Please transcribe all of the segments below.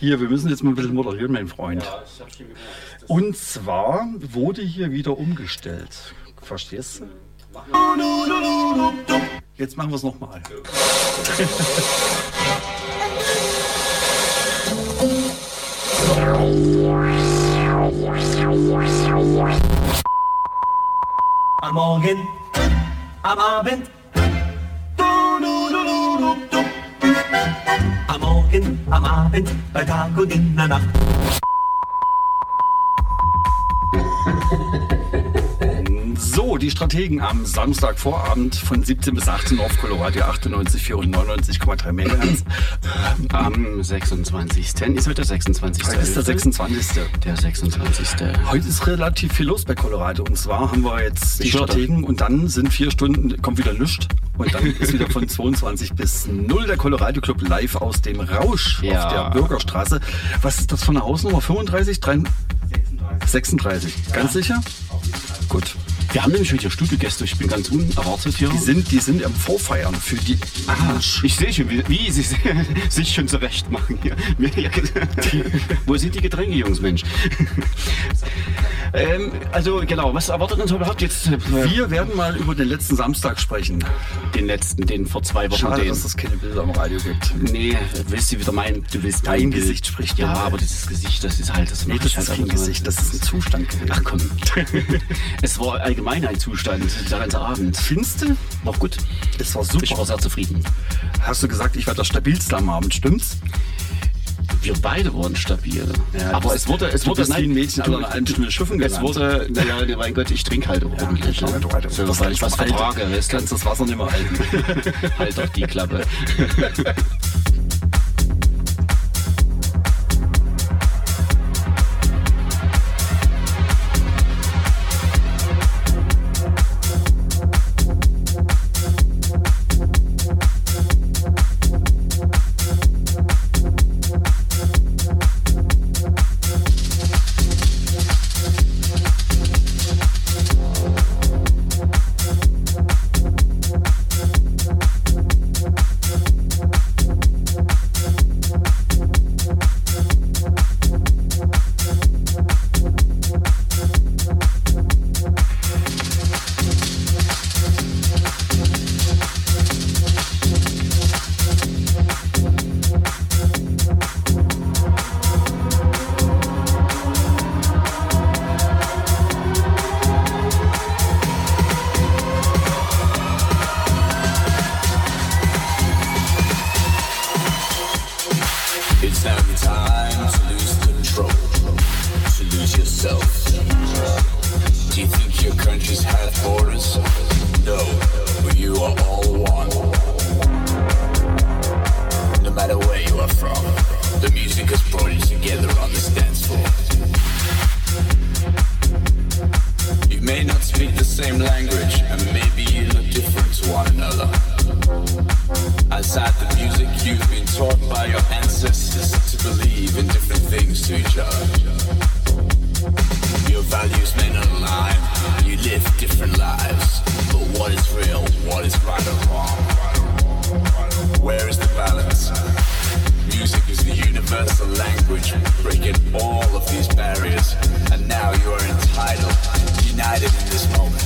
Hier, wir müssen jetzt mal ein bisschen moderieren, mein Freund. Und zwar wurde hier wieder umgestellt. Verstehst du? Jetzt machen wir es nochmal. Am Morgen, am Abend. Am Morgen, am Abend, bei Tag und in der Nacht. Die Strategen am Samstagvorabend von 17 bis 18 Uhr auf Coloradio 98,4 und 99,3 MHz. Am 26. Ist heute der 26. Heute ist der 26. Der 26. Heute ist relativ viel los bei Colorado. Und zwar haben wir jetzt die Strategen und dann sind vier Stunden, kommt wieder Lüscht. Und dann ist wieder von 22 bis 0 der Colorado Club live aus dem Rausch Ja. auf der Bürgerstraße. Was ist das für eine Hausnummer? 35? 36? 36. Ganz sicher? Gut. Wir haben nämlich wieder Studiogäste. Ich bin ganz unerwartet hier. Die sind, die sind am Vorfeiern für die. Ah, ich sehe schon, wie, wie sie sich schon zurecht machen hier. Wo sind die Getränke, Jungs, Mensch? ähm, also genau, was erwartet uns überhaupt jetzt? äh, Wir werden mal über den letzten Samstag sprechen. den letzten, den vor zwei Wochen. Schade, den. dass es keine Bilder am Radio gibt. Nee, willst du wieder meinen, du willst Dein Bild. Gesicht spricht Ja, ja. aber dieses Gesicht, das ist halt, das Nee, das ist halt kein Gesicht, das ist ein Zustand gewesen. Ach komm. es war allgemein ein Zustand, der ganze Abend. Findest du? Noch gut. Es war Ich war super. sehr zufrieden. Hast du gesagt, ich war der stabilste am Abend, stimmt's? Wir beide waren stabil. Ja, aber du es wurde, es du wurde, bist wie ein Mädchen an einer halben Stunde schiffen Es wurde, naja, mein Gott, ich trinke halt ordentlich. Ja, ne? du, du, so, das ich was du vertrage, du? kannst das Wasser nicht mehr halten. Halt doch die Klappe. universal language, breaking all of these barriers. And now you are entitled, united in this moment.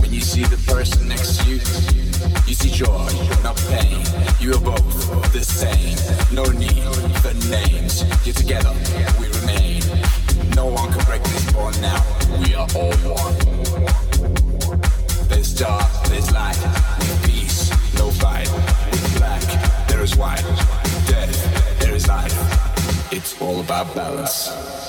When you see the person next to you, you see joy, not pain. You are both the same. No need for names. Here together, we remain. No one can break this bond now. We are all one. There's dark, there's light. With peace, no fight. With black, there is white. Death, there is life. It's all about balance.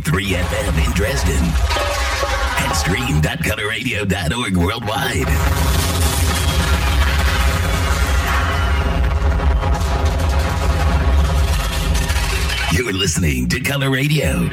98.3 FM in Dresden and stream.colorradio.org worldwide. You're listening to Color Radio.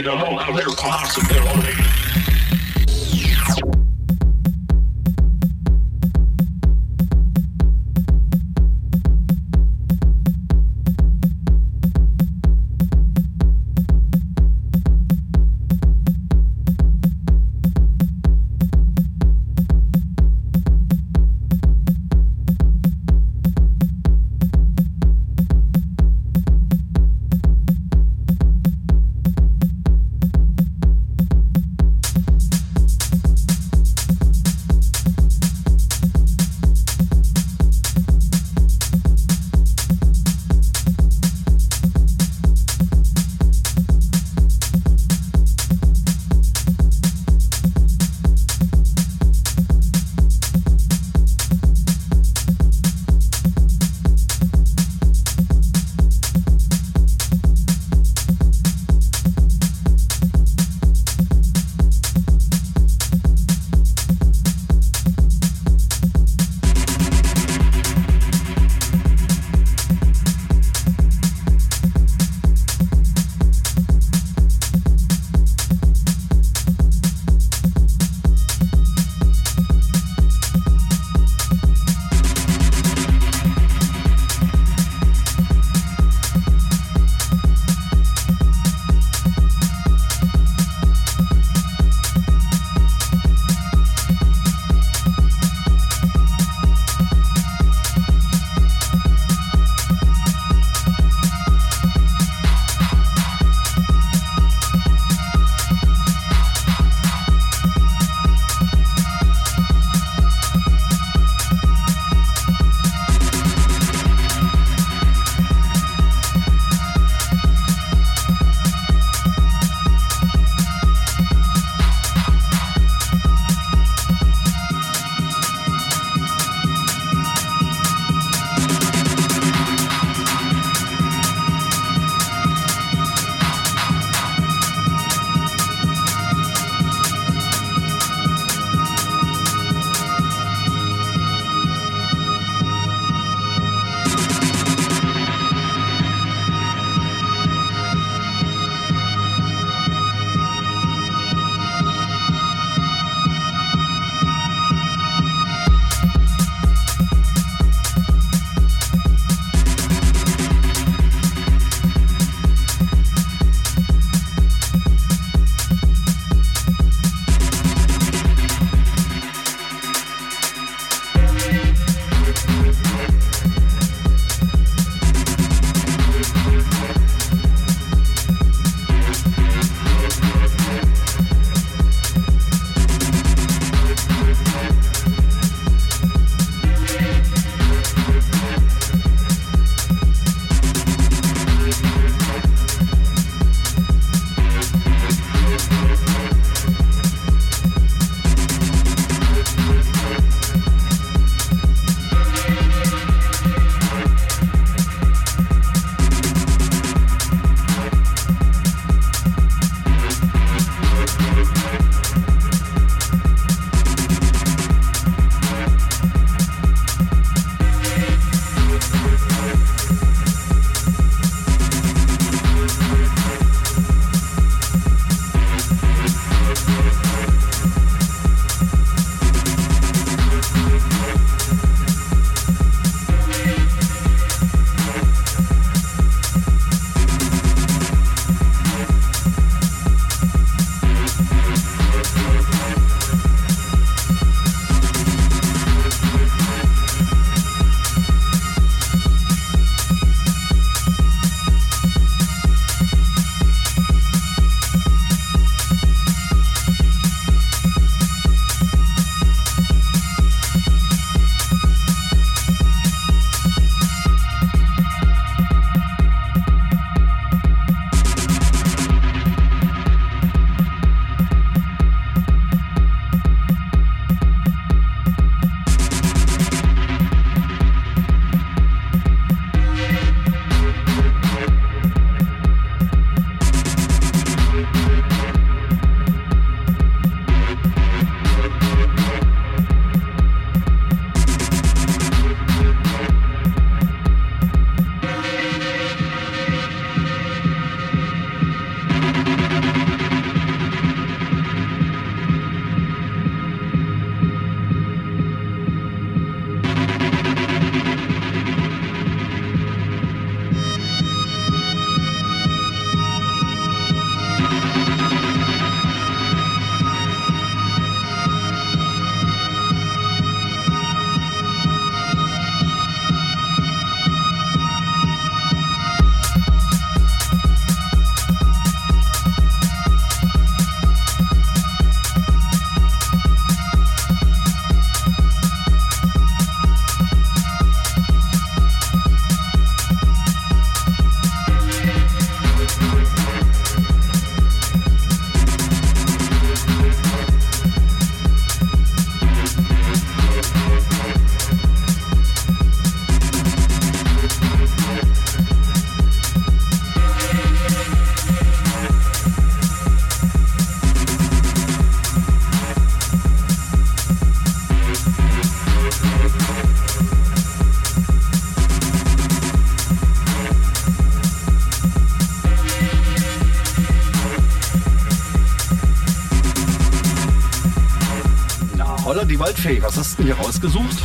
Hier rausgesucht?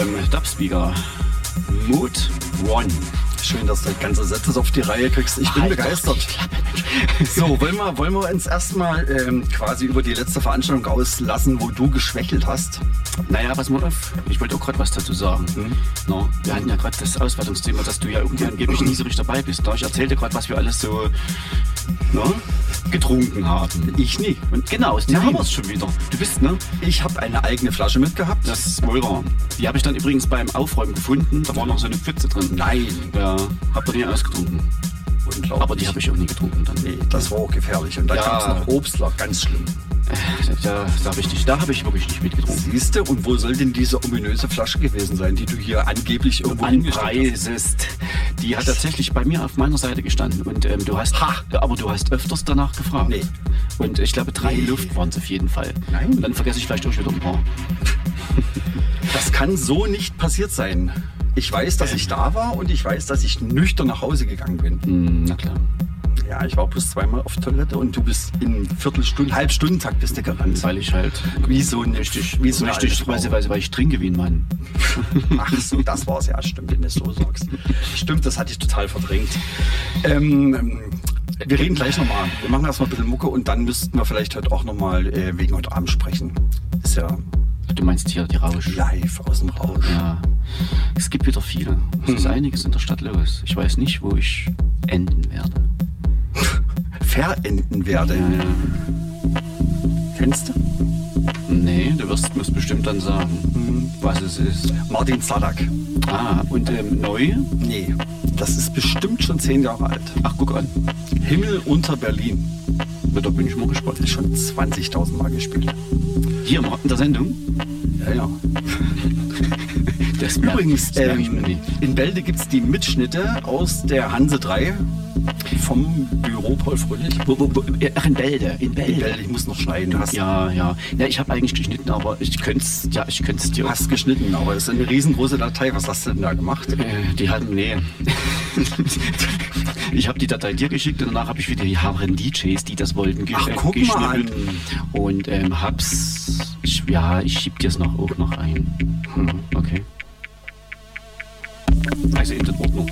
Ähm, Dubspeaker. Mood One. Schön, dass du das ganze Sätze auf die Reihe kriegst. Ich bin Halt begeistert. So, wollen wir, wollen wir uns erstmal ähm, quasi über die letzte Veranstaltung auslassen, wo du geschwächelt hast? Naja, pass mal auf. Ich wollte auch gerade was dazu sagen. Mhm. No, wir hatten ja gerade das Auswertungsthema, dass du ja irgendwie angeblich nie so richtig dabei bist. No, ich erzählte gerade, was wir alles so no, getrunken haben. Ich nie. Und genau, aus haben wir es schon wieder. Du bist, ne? Ich habe eine eigene Flasche mitgehabt. Das ist wahr. Die habe ich dann übrigens beim Aufräumen gefunden. Da war noch so eine Pfütze drin. Nein. Ja, hab da nie ausgetrunken. Aber die habe ich auch nie getrunken dann. Nee, das war auch gefährlich. Und da Ja. gab es noch Obstler, ganz schlimm. Da, da, richtig, da habe ich wirklich nicht mitgetrunken. Siehst du, und wo soll denn diese ominöse Flasche gewesen sein, die du hier angeblich irgendwo? Anpreisest. Die hat tatsächlich bei mir auf meiner Seite gestanden. Und ähm, du hast, Ha! aber du hast öfters danach gefragt. Nee. Und ich glaube, drei Luft waren es auf jeden Fall. Nein. Und dann vergesse ich vielleicht auch wieder ein paar. Das kann so nicht passiert sein. Ich weiß, dass ich da war und ich weiß, dass ich nüchtern nach Hause gegangen bin. Hm, na klar. Ja, ich war bloß zweimal auf Toilette und du bist in Viertelstunden, Halbstundentakt bist du gerannt. Weil ich halt Wie so ein richtig, wie so eine richtig, weil, ich trinke wie ein Mann. Ach so, das war's ja, stimmt, wenn du es so sagst. Stimmt, das hatte ich total verdrängt. Ähm, wir reden gleich nochmal. Wir machen erstmal ein bisschen Mucke und dann müssten wir vielleicht heute auch nochmal äh, wegen heute Abend sprechen. Ist ja Du meinst hier die Rausch. live aus dem Rausch. Ja. Es gibt wieder viele. Es ist einiges in der Stadt los. Ich weiß nicht, wo ich enden werde. Verenden werde. Ja, ja. Kennst du? Nee, du wirst mir bestimmt dann sagen, was es ist. Martin Zadak. Ah, und ähm, neu? Nee, das ist bestimmt schon zehn Jahre alt. Ach, guck an. Himmel unter Berlin. Da bin ich mal gespannt. Ist schon 20.000 Mal gespielt. Hier im- in der Sendung. Ja, ja. Das Übrigens, das ähm, in Bälde gibt es die Mitschnitte aus der Hanse 3 vom Büro Paul Fröhlich. Wo, wo, wo, ach, in Bälde. In In Bälde. Ich muss noch schneiden. Du hast, Ja, ja. Ja, ich habe eigentlich geschnitten, aber ich könnte es ja, ich könnte es dir. hast geschnitten, aber es ist eine riesengroße Datei. Was hast du denn da gemacht? Äh, die hatten, nee. ich habe die Datei dir geschickt und danach habe ich wieder die Haaren DJs, die das wollten, ge Ach, äh, guck mal geschnippelt. Und ähm, hab's. Ich, ja, ich schieb dir es noch auch noch ein. Hm, okay. Also in den Ordnung.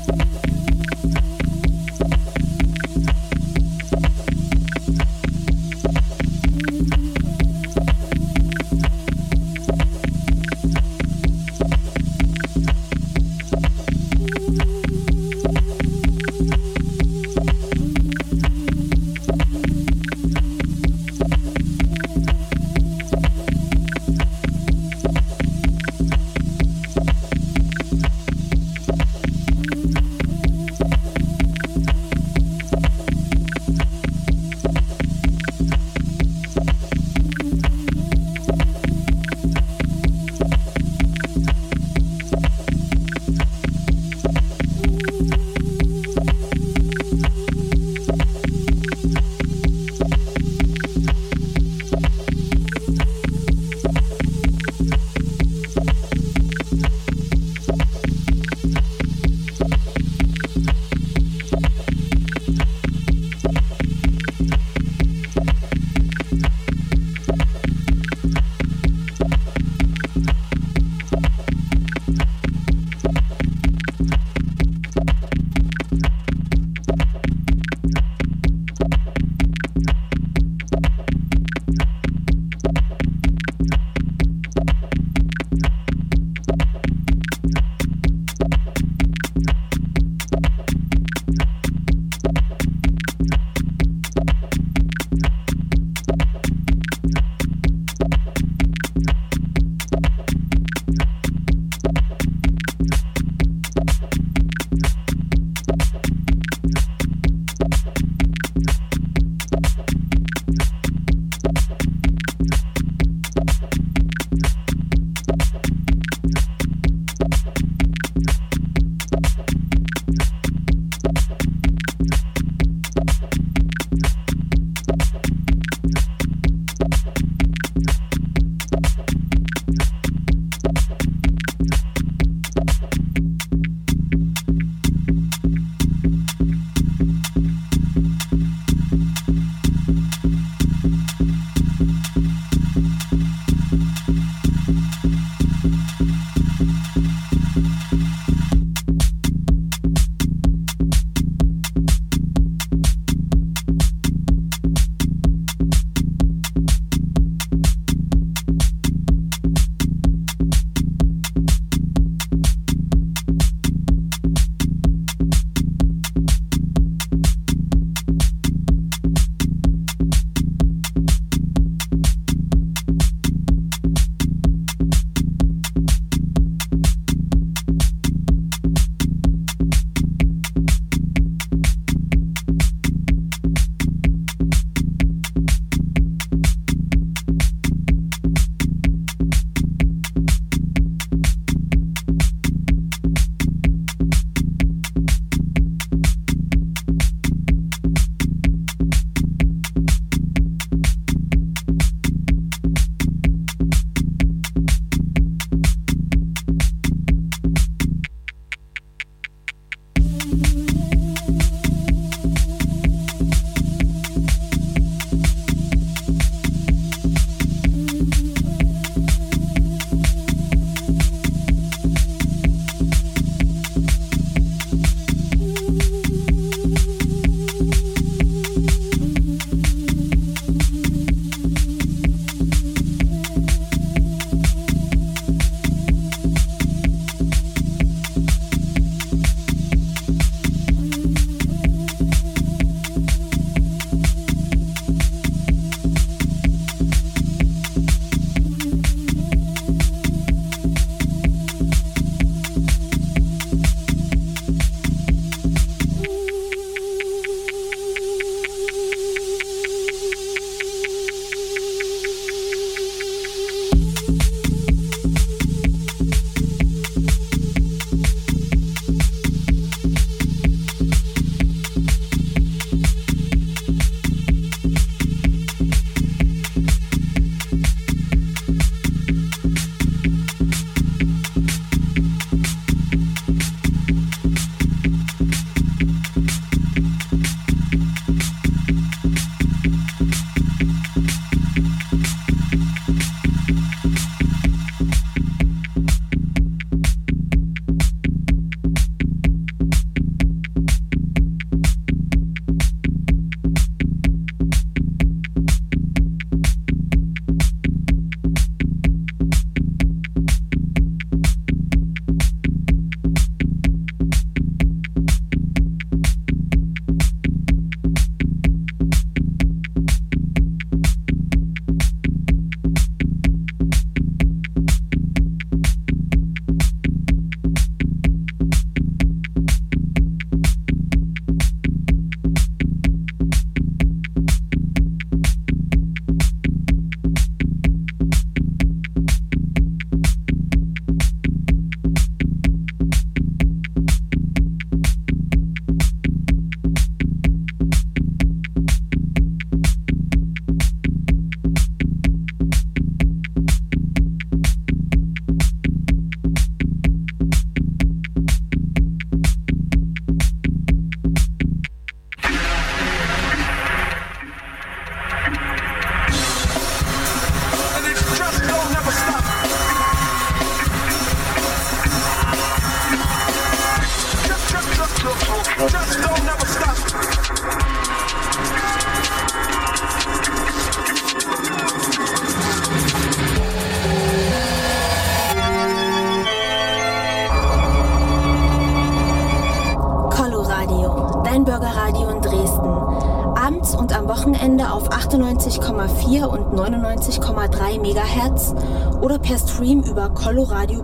Colorado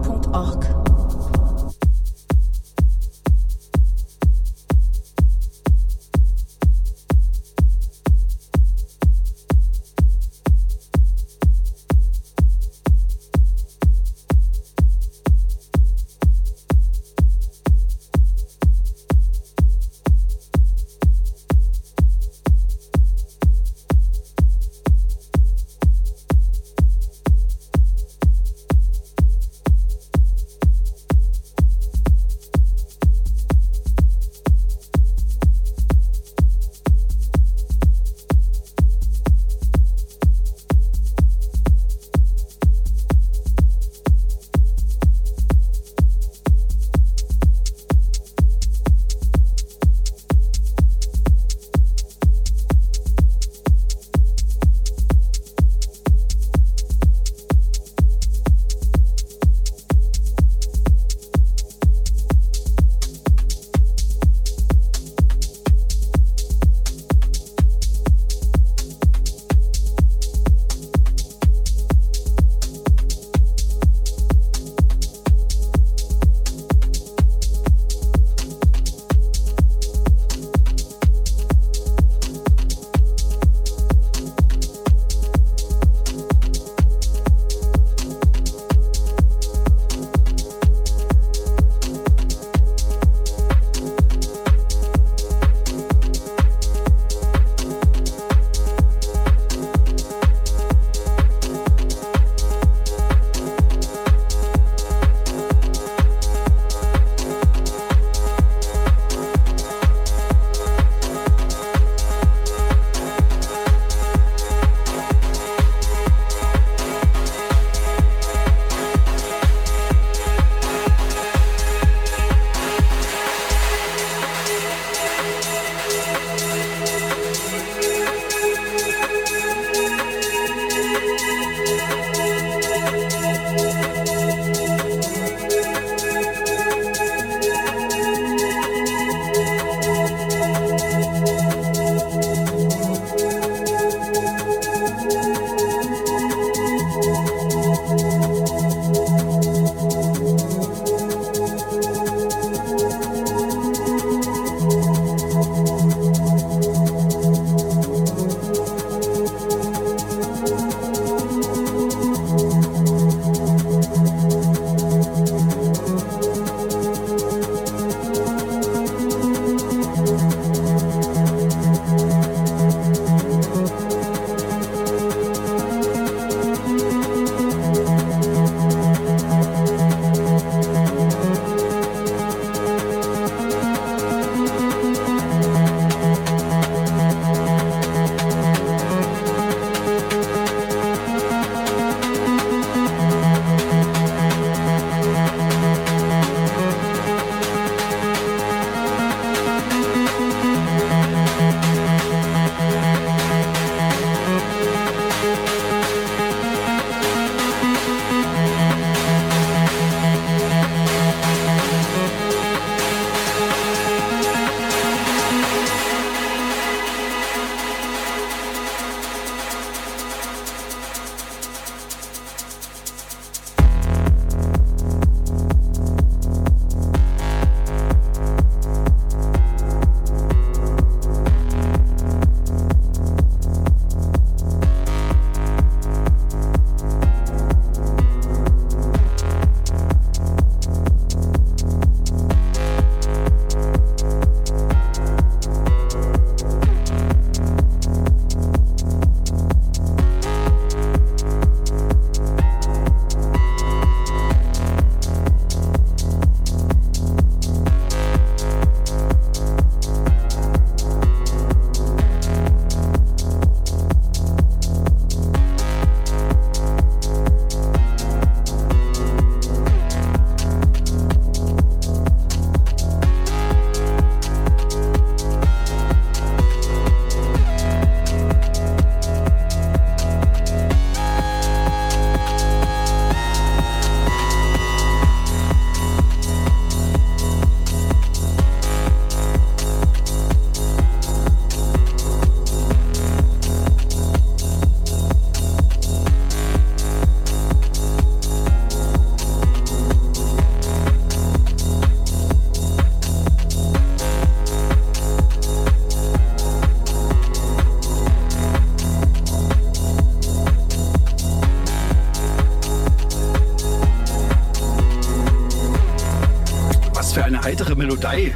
Melodie,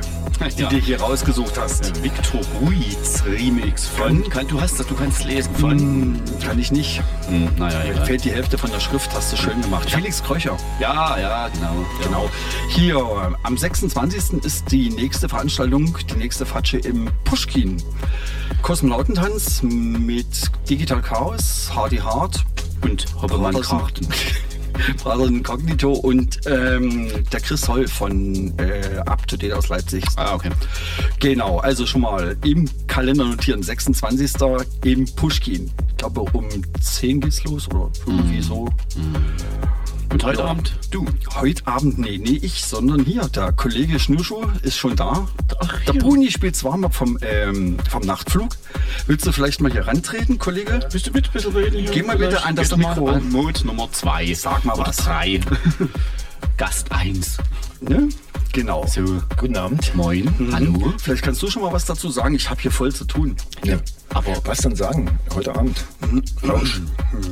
die Ja. du hier rausgesucht hast. Victor Ruiz Remix von. Kann, du hast das, du kannst lesen von. Hm, kann ich nicht. Hm, naja, Mir fehlt die Hälfte von der Schrift, hast du schön gemacht. Felix Kröcher. Ja, ja, genau. Genau. Hier, äh, am 26. ist die nächste Veranstaltung, die nächste Fatsche im Pushkin. Kosmonautentanz mit Digital Chaos, Hardy Hard, Und Brotherson- Karten. Brother Incognito und ähm, der Chris Holl von äh, Up to Date aus Leipzig. Ah, okay. Genau, also schon mal im Kalender notieren, 26. im Pushkin. Ich glaube um 10 geht's los oder irgendwie so. Und heute Ja. Abend du. Heute Abend, nee, nee, ich, sondern hier, der Kollege Schnürschuh ist schon da. Ach, der hier. Bruni spielt Warm-up vom, ähm, vom Nachtflug. Willst du vielleicht mal hier rantreten, Kollege? Bist du mit ein bisschen reden hier? Geh mal bitte an das mal Mikro. An Mode Nummer 2. Sag mal Oder was. 3. Gast 1. Ne? Genau. So, Guten Abend. moin. Mhm. Hallo. Vielleicht kannst du schon mal was dazu sagen. Ich habe hier voll zu tun. Ja. Aber was dann sagen? Heute Abend. Rausch.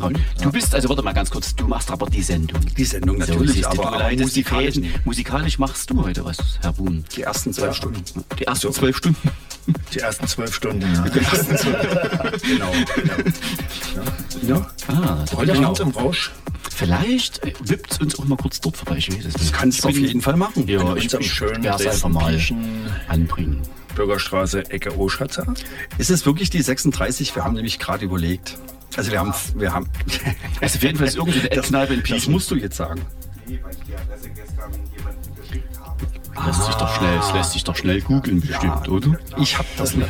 Und Du bist, also warte mal ganz kurz, du machst aber die Sendung. Die Sendung So, natürlich, du, aber, du aber musikalisch. Musikalisch machst du heute was, Herr Buhn. die ersten zwei Stunden. Die ersten zwölf Stunden. Die ersten zwölf Stunden. Ja. Die ersten zwölf. genau. Ja. Ah, da Heute Abend im Rausch. Vielleicht wippt es uns auch mal kurz dort vorbei. Ich weiß es nicht. Das kannst du auf jeden Fall machen. Ja, ich, ich schönen werde es einfach mal anbringen. Bürgerstraße, Ecke Oschatzer. Ist es wirklich die 36? Wir haben nämlich gerade überlegt. Also wir haben, wir haben. Also auf jeden Fall ist irgendwie eine das, Eckkneipe in das Pieschen. musst du jetzt sagen. Lässt sich doch schnell, das lässt sich doch schnell googeln bestimmt, oder? Ich hab das nicht.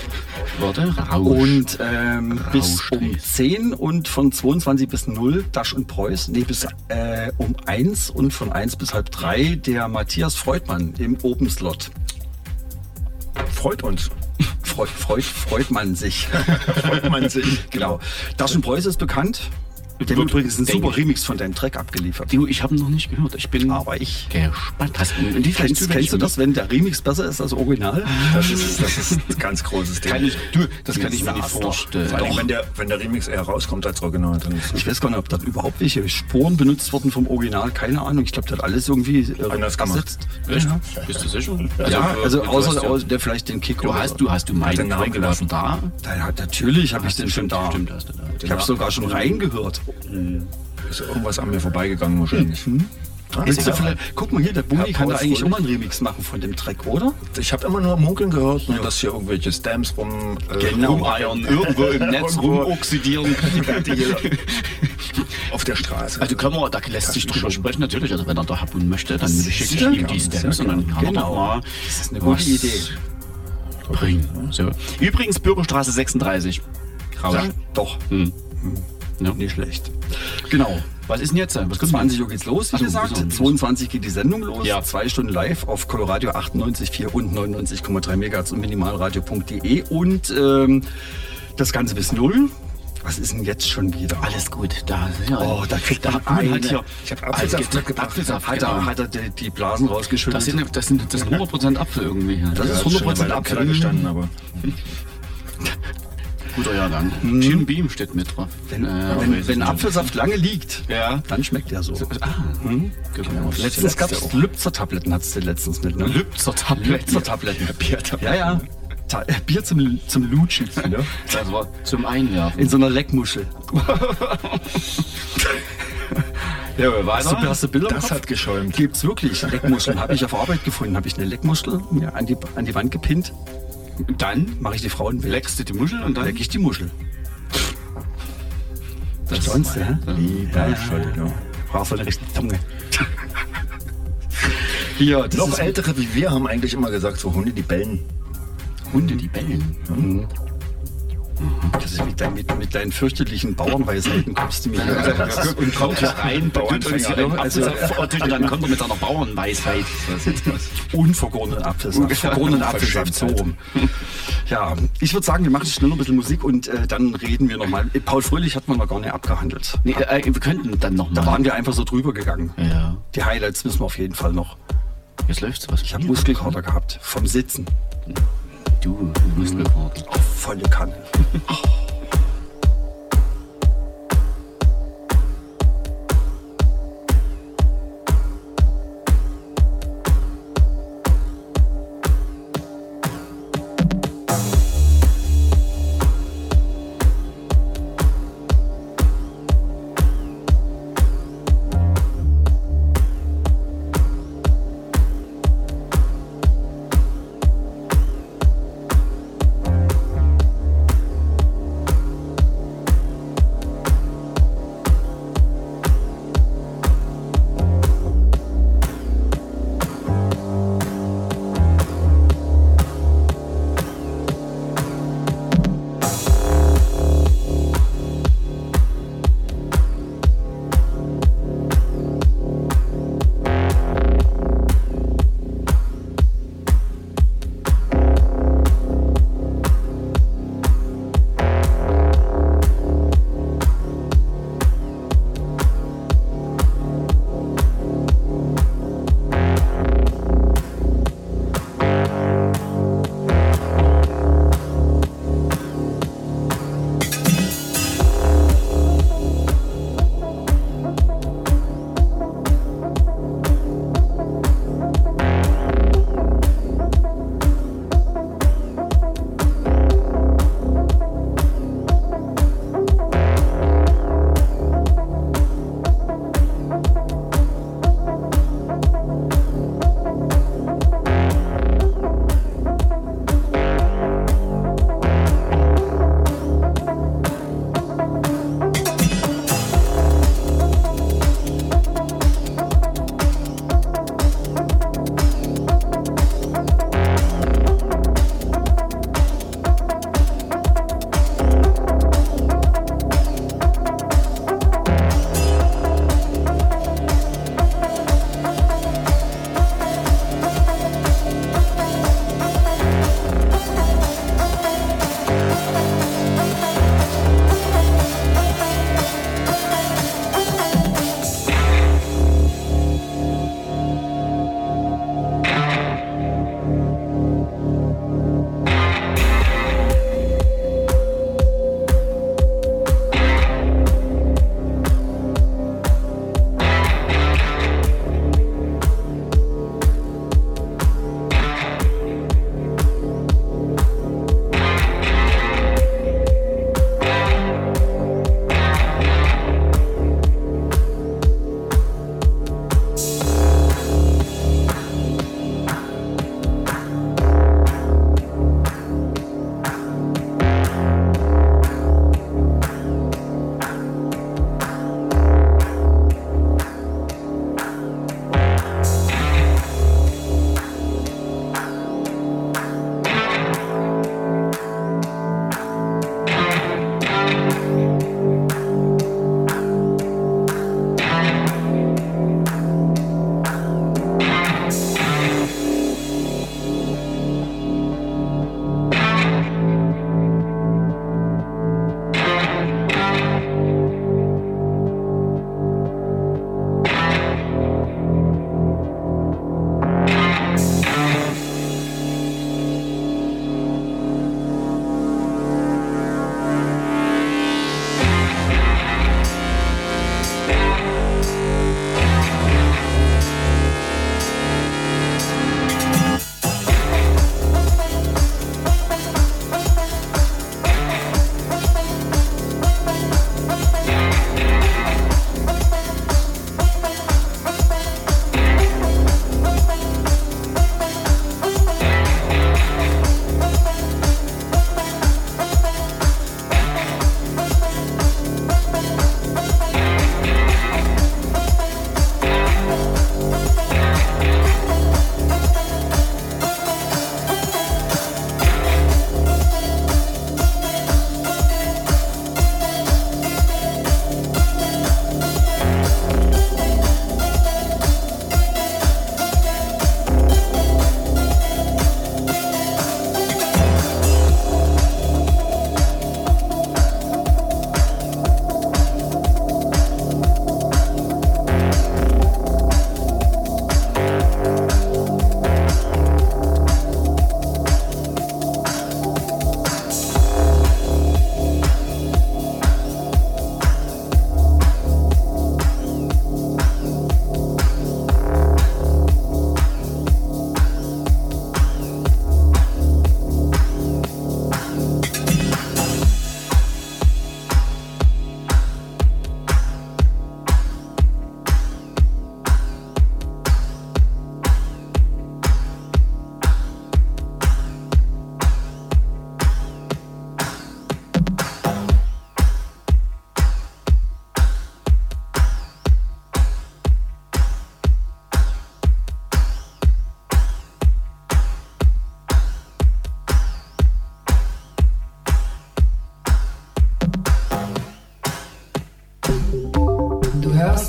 Warte, Rausch. Und ähm, bis Rausch um ist. 10 und von 22 bis 0 Dash und Preuß. Nee, bis äh, um 1 und von 1 bis halb 3 der Matthias Freudmann im Open Slot. Freut uns. Freut, freut, freut man sich. Freut man sich. genau. Dash und Preuß ist bekannt. Der hat Wird, übrigens einen super. Remix von deinem Track abgeliefert. Du, ich habe ihn noch nicht gehört. Ich bin Aber ich. gespannt. Hast du Kennst, kennst du das, wenn der Remix besser ist als Original? Das ist, das ist ein ganz großes Ding. Kann ich, du, das kann ich mir nicht vorstellen. Vor allem, wenn der, wenn der Remix eher rauskommt als Original, dann ist Ich weiß gar nicht, ob da überhaupt welche Spuren benutzt wurden vom Original. Keine Ahnung. Ich glaube, der hat alles irgendwie äh, Anders ersetzt. Echt? Bist du sicher? Ja, äh, also außer ja- außer der vielleicht den Kick Du hast, du hast du meinen Namen Track gelassen. da. Da, ja, natürlich habe ich den schon da. Stimmt, hast du da. Ich habe sogar schon reingehört. Ist irgendwas an mir vorbeigegangen wahrscheinlich. Du vielleicht, guck mal hier, der Herr kann da eigentlich immer einen Remix machen von dem Track, oder? Ich habe immer nur munkeln gehört, ne, dass hier irgendwelche Stamps rum äh, Genau. Rumeiern, irgendwo im Netz rumoxidieren. auf der Straße. Also können wir, da lässt sich drüber sprechen, natürlich. Also wenn er da haben möchte, dann schicke ich ihm die Stamps und dann kann er Genau. doch mal Das ist eine gute Idee. bringen. So. Übrigens Bürgerstraße 36. Rausch. Ja, doch. Hm. Ja. Nicht schlecht. Genau. Was ist denn jetzt? Was kommt 20 Uhr geht's los, wie gesagt. wieso? 22 geht die Sendung los. Ja. Zwei Stunden live auf Coloradio 98,4 und 99,3 MHz und minimalradio.de. Und ähm, das Ganze bis null. Was ist denn jetzt schon wieder? Alles gut. Da, ja, Oh, da kriegt er hat man eine- halt hier. Ich hab Apfelsaft mitgebracht. Apfelsaft, Hat er, genau. hat er die, die Blasen rausgeschüttelt? Das sind, das sind, das sind 100% Apfel irgendwie. Ja. Das ist hat schon eine 100% Weile im Keller Apfel. gestanden, aber Guter Jahrgang. Jim Beam steht mit drauf. wenn, Äh, wenn, wenn. Apfelsaft lange liegt, Ja. dann schmeckt er so. Ah, genau. Letztens gab es Lübzer-Tabletten, hattest du letztens mit, ne? Lübzer Tabletten. Lübzer-Tabletten. Ja, ja. Ta äh, Bier zum, zum Lutschen. Ne? Das war zum Einwerfen. In so einer Leckmuschel. Ja, Hast du, hast du Bilder das hat geschäumt. Gibt's wirklich. Leckmuscheln habe ich auf Arbeit gefunden. Habe ich eine Leckmuschel mir an die, an die Wand gepinnt. Dann Mache ich die Frauen weg. leckst du die Muschel und dann Leck ich die Muschel. das Sonst, ja? Ja, ja. Brauchst du eine richtige Zunge. Das Noch ältere wie wir haben eigentlich immer gesagt, so Hunde, die bellen. Hunde, die bellen. Das ist mit, dein, mit, mit deinen fürchterlichen Bauernweisheiten kommst du mir hier. Und kommt hier rein, Bauernfänger. Also, und dann kommt er mit seiner Bauernweisheit. Unvergorenen Apfelsaft. Vergorenen Apfelsaft, so rum. Ja, ich würde sagen, wir machen schnell noch ein bisschen Musik und äh, dann reden wir nochmal. Paul Fröhlich hat man noch gar nicht abgehandelt. Nee, äh, wir könnten dann noch Da waren wir einfach so drüber gegangen. Ja, Die Highlights wissen wir auf jeden Fall noch. jetzt läuft's was. Ich habe Muskelkater gehabt vom Sitzen. Du, Muskelkater. Volle Kanne.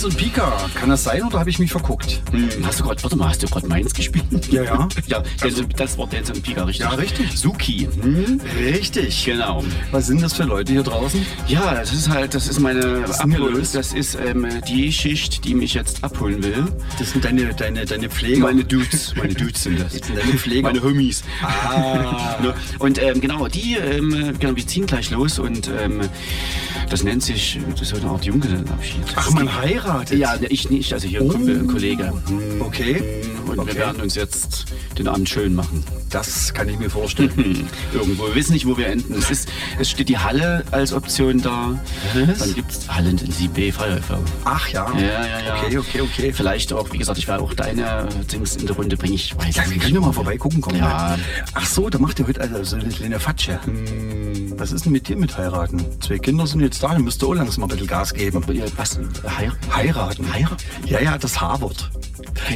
Dennis und Pika, kann das sein oder habe ich mich verguckt? Hm, hast du gerade, warte mal, hast du gerade meins gespielt? Ja, ja. ja, Dance, das war Dance und Pika, richtig? Ja, richtig. Suki. Hm? Richtig. Genau. Was sind das für Leute hier draußen? Ja, das ist halt, das ist meine ist Abhol- los? Das ist ähm, die Schicht, die mich jetzt abholen will. Das sind deine, deine, deine Pfleger. Meine Dudes, meine Dudes sind das. Das sind deine Pfleger. Meine Homies. Ah. Ne? Und ähm, genau, die, ähm, genau, wir ziehen gleich los und ähm, das nennt sich, das ist so eine Art Junggesellenabschied. Ach, man heiratet. Ja, ich nicht, also hier ein Kumpel, ein Kollege. Okay. Und Okay. wir werden uns jetzt den Abend schön machen. Das kann ich mir vorstellen. Irgendwo. Wir wissen nicht, wo wir enden. Es, ist, es steht die Halle als Option da. Was? Dann gibt es Halle in B, Feuerwehr. Ach ja. Ja, ja, ja. Okay, okay, okay. Vielleicht auch, wie gesagt, ich werde auch deine Dings in der Runde bringen. Ich weiß Ja, wir nicht. können ja mal vorbeigucken kommen. Ja. Ach so, da macht ihr heute also so eine kleine Fatsche. Hm. Was ist denn mit dir mit heiraten? Zwei Kinder sind jetzt da, dann müsst ihr auch langsam mal ein bisschen Gas geben. Was? Heir Heiraten. Heiraten? Ja, ja, das H-Wort.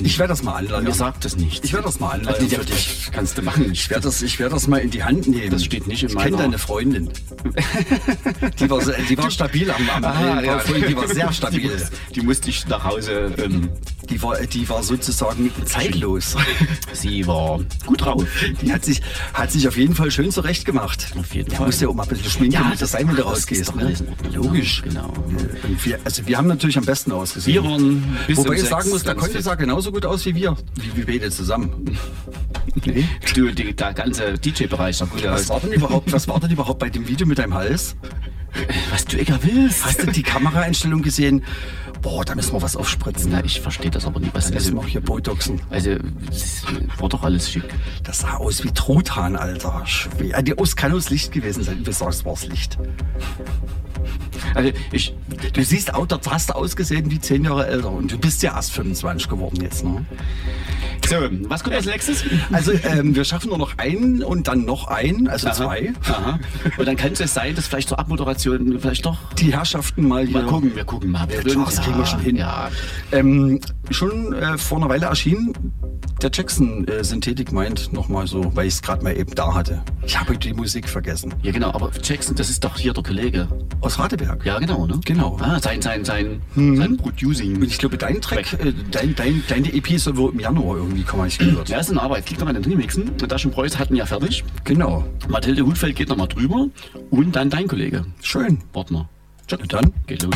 Ich werde das mal anleiern. Mir sagt das nicht. Ich werde das mal anleiern ja, für dich. Kannst du machen. Ich werde das, ich werde das mal in die Hand nehmen. Das steht nicht in Ich kenne meiner- deine Freundin. Die war, die war stabil am, am Ah, am- ja. die war sehr stabil. Die, muss- die musste ich nach Hause. Ähm, Die war, die war sozusagen zeitlos. sie war gut drauf. Die hat sich, hat sich auf jeden Fall schön zurecht gemacht. Auf jeden ja, Fall. musst ja auch mal ein bisschen schminken, Ja, das sein, wenn du das rausgehst. Ne? Logisch. Genau. Und wir, also wir haben natürlich am besten ausgesehen. Wir waren bis Wobei ich sagen muss, der ganz Conte fit. Genauso gut aus wie wir. Wie wir beide zusammen. Nee. Du, die, der ganze DJ-Bereich sah gut Was aus. war denn überhaupt, was war denn überhaupt bei dem Video mit deinem Hals? Was du egal willst. Hast du die Kameraeinstellung gesehen? Boah, da müssen wir was aufspritzen. Na, ich verstehe das aber nicht. Was, Da müssen wir auch hier Botoxen. also, das war doch alles schick. Das sah aus wie Truthahn, Alter. Schwer. Die aus kann aus Licht gewesen sein. Du sagst, war's Licht. Also, ich, Du siehst auch, dort hast du ausgesehen wie zehn Jahre älter. Und du bist ja erst 25 geworden jetzt, ne? so, was kommt als nächstes? Also, ähm, wir schaffen nur noch einen und dann noch einen, also Aha. zwei. Aha. Und dann könnte es sein, dass vielleicht zur Abmoderation vielleicht doch. Die Herrschaften mal hier. Mal gucken, wir gucken mal. Ja, klar, das kriegen wir schon hin. Ja. Ähm, schon äh, vor einer Weile erschienen. Der Jackson äh, Synthetik meint nochmal so, weil ich es gerade mal eben da hatte. Ich habe die Musik vergessen. ja, genau, aber Jackson, das ist doch hier der Kollege. Aus Radeberg. Ja, genau, ne? Genau. Ah, sein, sein, sein, Mhm. sein Producing. Und ich glaube, dein Track, äh, dein, dein, deine EP soll wohl im Januar irgendwie kommen, habe ich gehört. Ja, ist eine Arbeit. Klick nochmal den Remixen. Und Daschen Preuß hatten ja fertig. Genau. Mathilde Hutfeld geht nochmal drüber. Und dann dein Kollege. Schön. Wortner. Na dann. Geht los.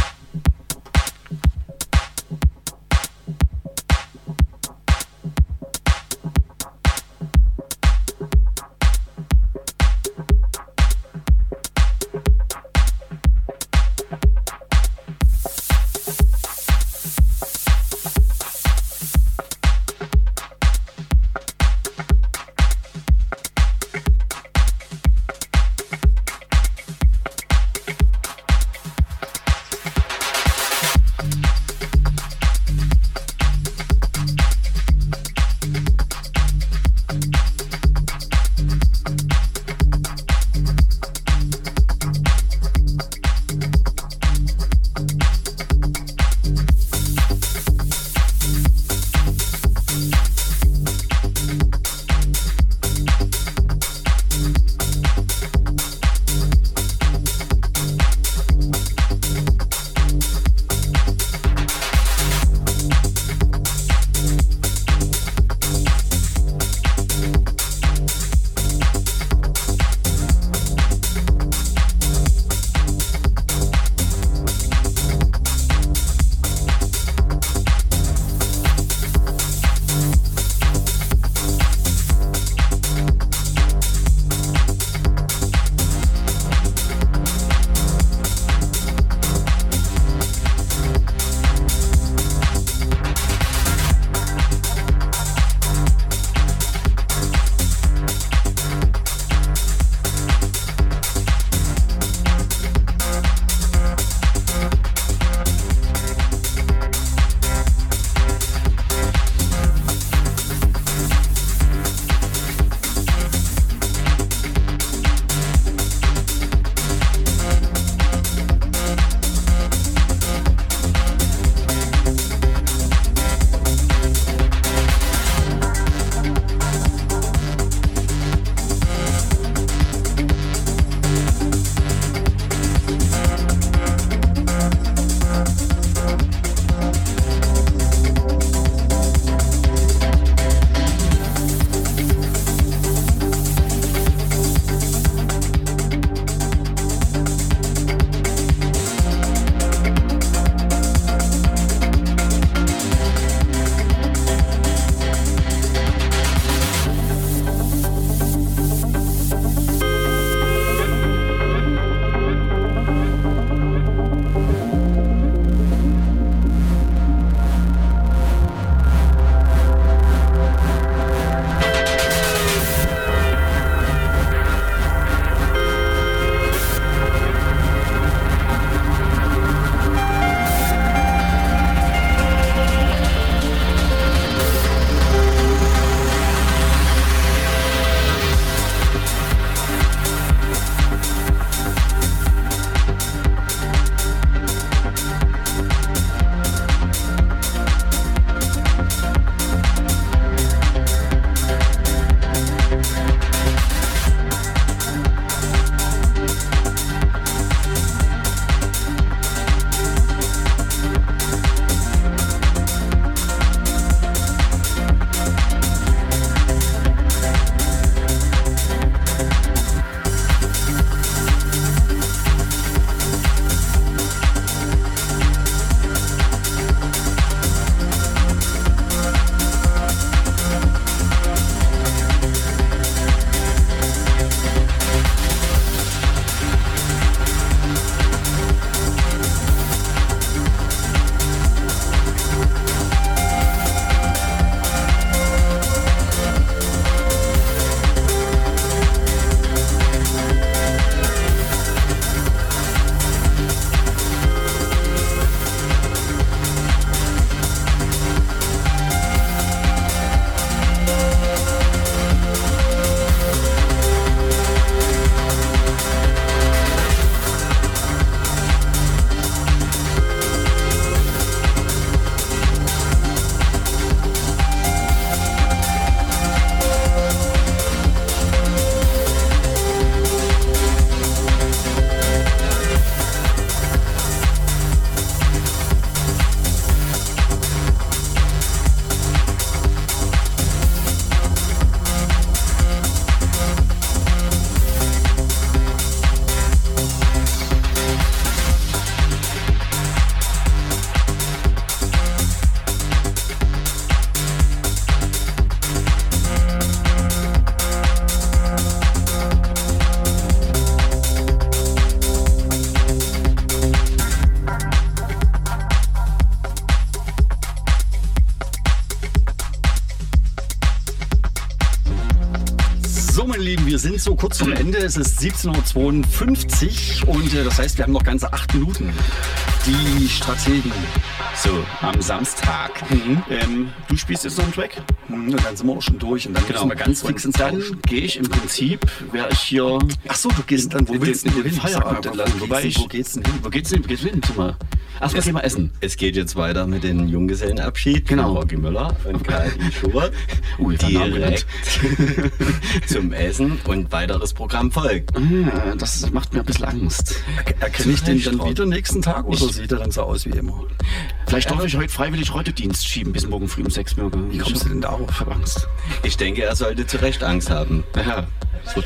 Sind so kurz zum Ende. Es ist 17.52 Uhr und äh, das heißt, wir haben noch ganze acht Minuten. Die Strategen. So, am Samstag. Ähm, du spielst jetzt noch einen Track? Hm, Dann sind wir auch schon durch und dann müssen wir ganz fix ins dann gehe ich im Prinzip, wäre ich hier Ach so, du gehst dann, wo willst du in den hin? Feierabend mal, entlassen. wo Wobei geht's ich, denn- wo geht's denn hin? Wo geht's denn, wo geht's hin? Mal. Erstmal Thema Essen. Es geht jetzt weiter mit dem Junggesellenabschied Genau. Rocky Müller und Karin Schubert. Ui, Direkt zum Essen und weiteres Programm folgt. Ah, Das macht mir ein bisschen Angst. Erkenne ich den dann wieder nächsten Tag oder sieht er dann so aus wie immer? Vielleicht darf ich heute freiwillig Rätedienst schieben bis morgen früh um sechs Uhr. Wie kommst du denn darauf? Ich hab Angst. Ich denke, er sollte zu Recht Angst haben. Ja,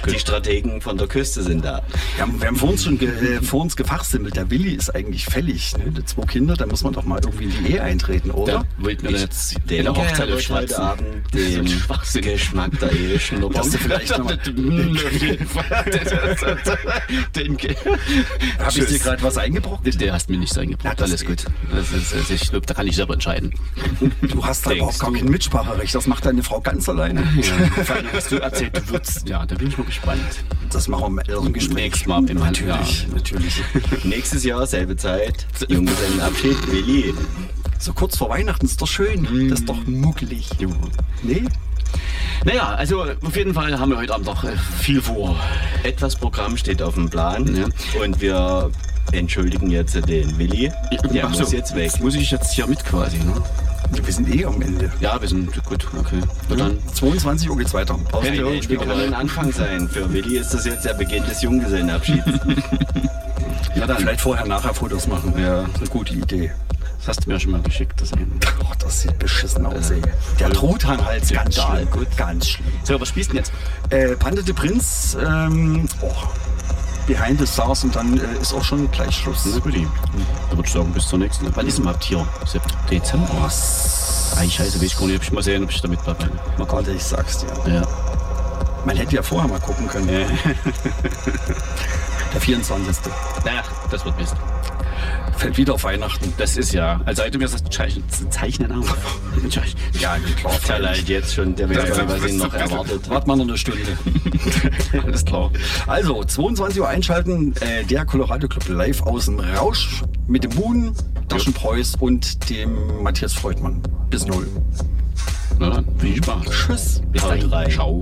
Die. Strategen von der Küste sind da. Wir haben, wir haben vor uns schon ge, äh, vor uns gefachsimmelt. Der Willi ist eigentlich fällig. Ne? Die zwei Kinder, da muss man doch mal irgendwie in die Ehe eintreten, Da oder? wollt mir Ich jetzt wird heute schwatzen. Abend den Schwachsinn. Geschmack der Ehe schnuppern. Dass du vielleicht noch mal, Auf jeden Fall. Den habe ich dir gerade was eingebrochen? Der hast mir nichts Ja, eingebracht. das Alles geht. gut. Das ist, das ist, da kann ich selber entscheiden. Du hast da überhaupt gar kein Mitspracherecht. Das macht deine Frau ganz alleine. Vor allem hast du erzählt, du würdest. Ja, da bin ich mal gespannt. Das machen wir im Gespräch. Nächstes Mal im Natürlich, natürlich. Nächstes Jahr, selbe Zeit, Junggesellenabschied, Willi. So kurz vor Weihnachten ist doch schön. Das ist doch muckelig. Nee? Naja, also auf jeden Fall haben wir heute Abend noch äh, viel vor. Etwas Programm steht auf dem Plan Ja. und wir entschuldigen jetzt den Willi. Der Ach muss so, jetzt weg. Muss ich jetzt hier mit quasi, ne? Wir sind eh am Ende. Ja, wir sind gut, okay. Na dann. 22 Uhr geht's weiter. Pause. Hey, hey, wir können ein Anfang sein. Für Willi ist das jetzt der Beginn des Junggesellenabschieds. Ja, dann vielleicht vorher, nachher Fotos machen. Ja. Ist eine gute Idee. Das hast du mir schon mal geschickt, das. Oh, das sieht beschissen aus, ey. Der Truthahnhals, ganz Ja, schlimm. gut. Ganz schlimm. So, was spielst du denn jetzt? Äh, Pande de Prinz, ähm, oh, Behind the Stars und dann äh, ist auch schon gleich Schluss. Na gut, da würde ich sagen, bis zur nächsten. Wann ist denn überhaupt hier? Dezember? Was? Ei, scheiße, weiß ich gar nicht. Ob ich mal sehen, ob ich damit dabei bin. Mal gucken. Warte, ich sag's dir. Ja. Man hätte ja vorher mal gucken können. Der 24. Naja, das wird Mist. Fällt wieder auf Weihnachten. Das ist ja, also du mir sagst, zeichnen, zeichnen auf. Ja, klar. Der leid jetzt schon, der gar nicht, was ihn noch erwartet. Warte mal noch eine Stunde. Alles klar. Also, 22 Uhr einschalten, äh, der Colorado Club live aus dem Rausch mit dem Moon, Taschenpreuß und dem Matthias Freudmann. Bis null. Na dann, viel Spaß. Tschüss. Bis dahin. Ciao.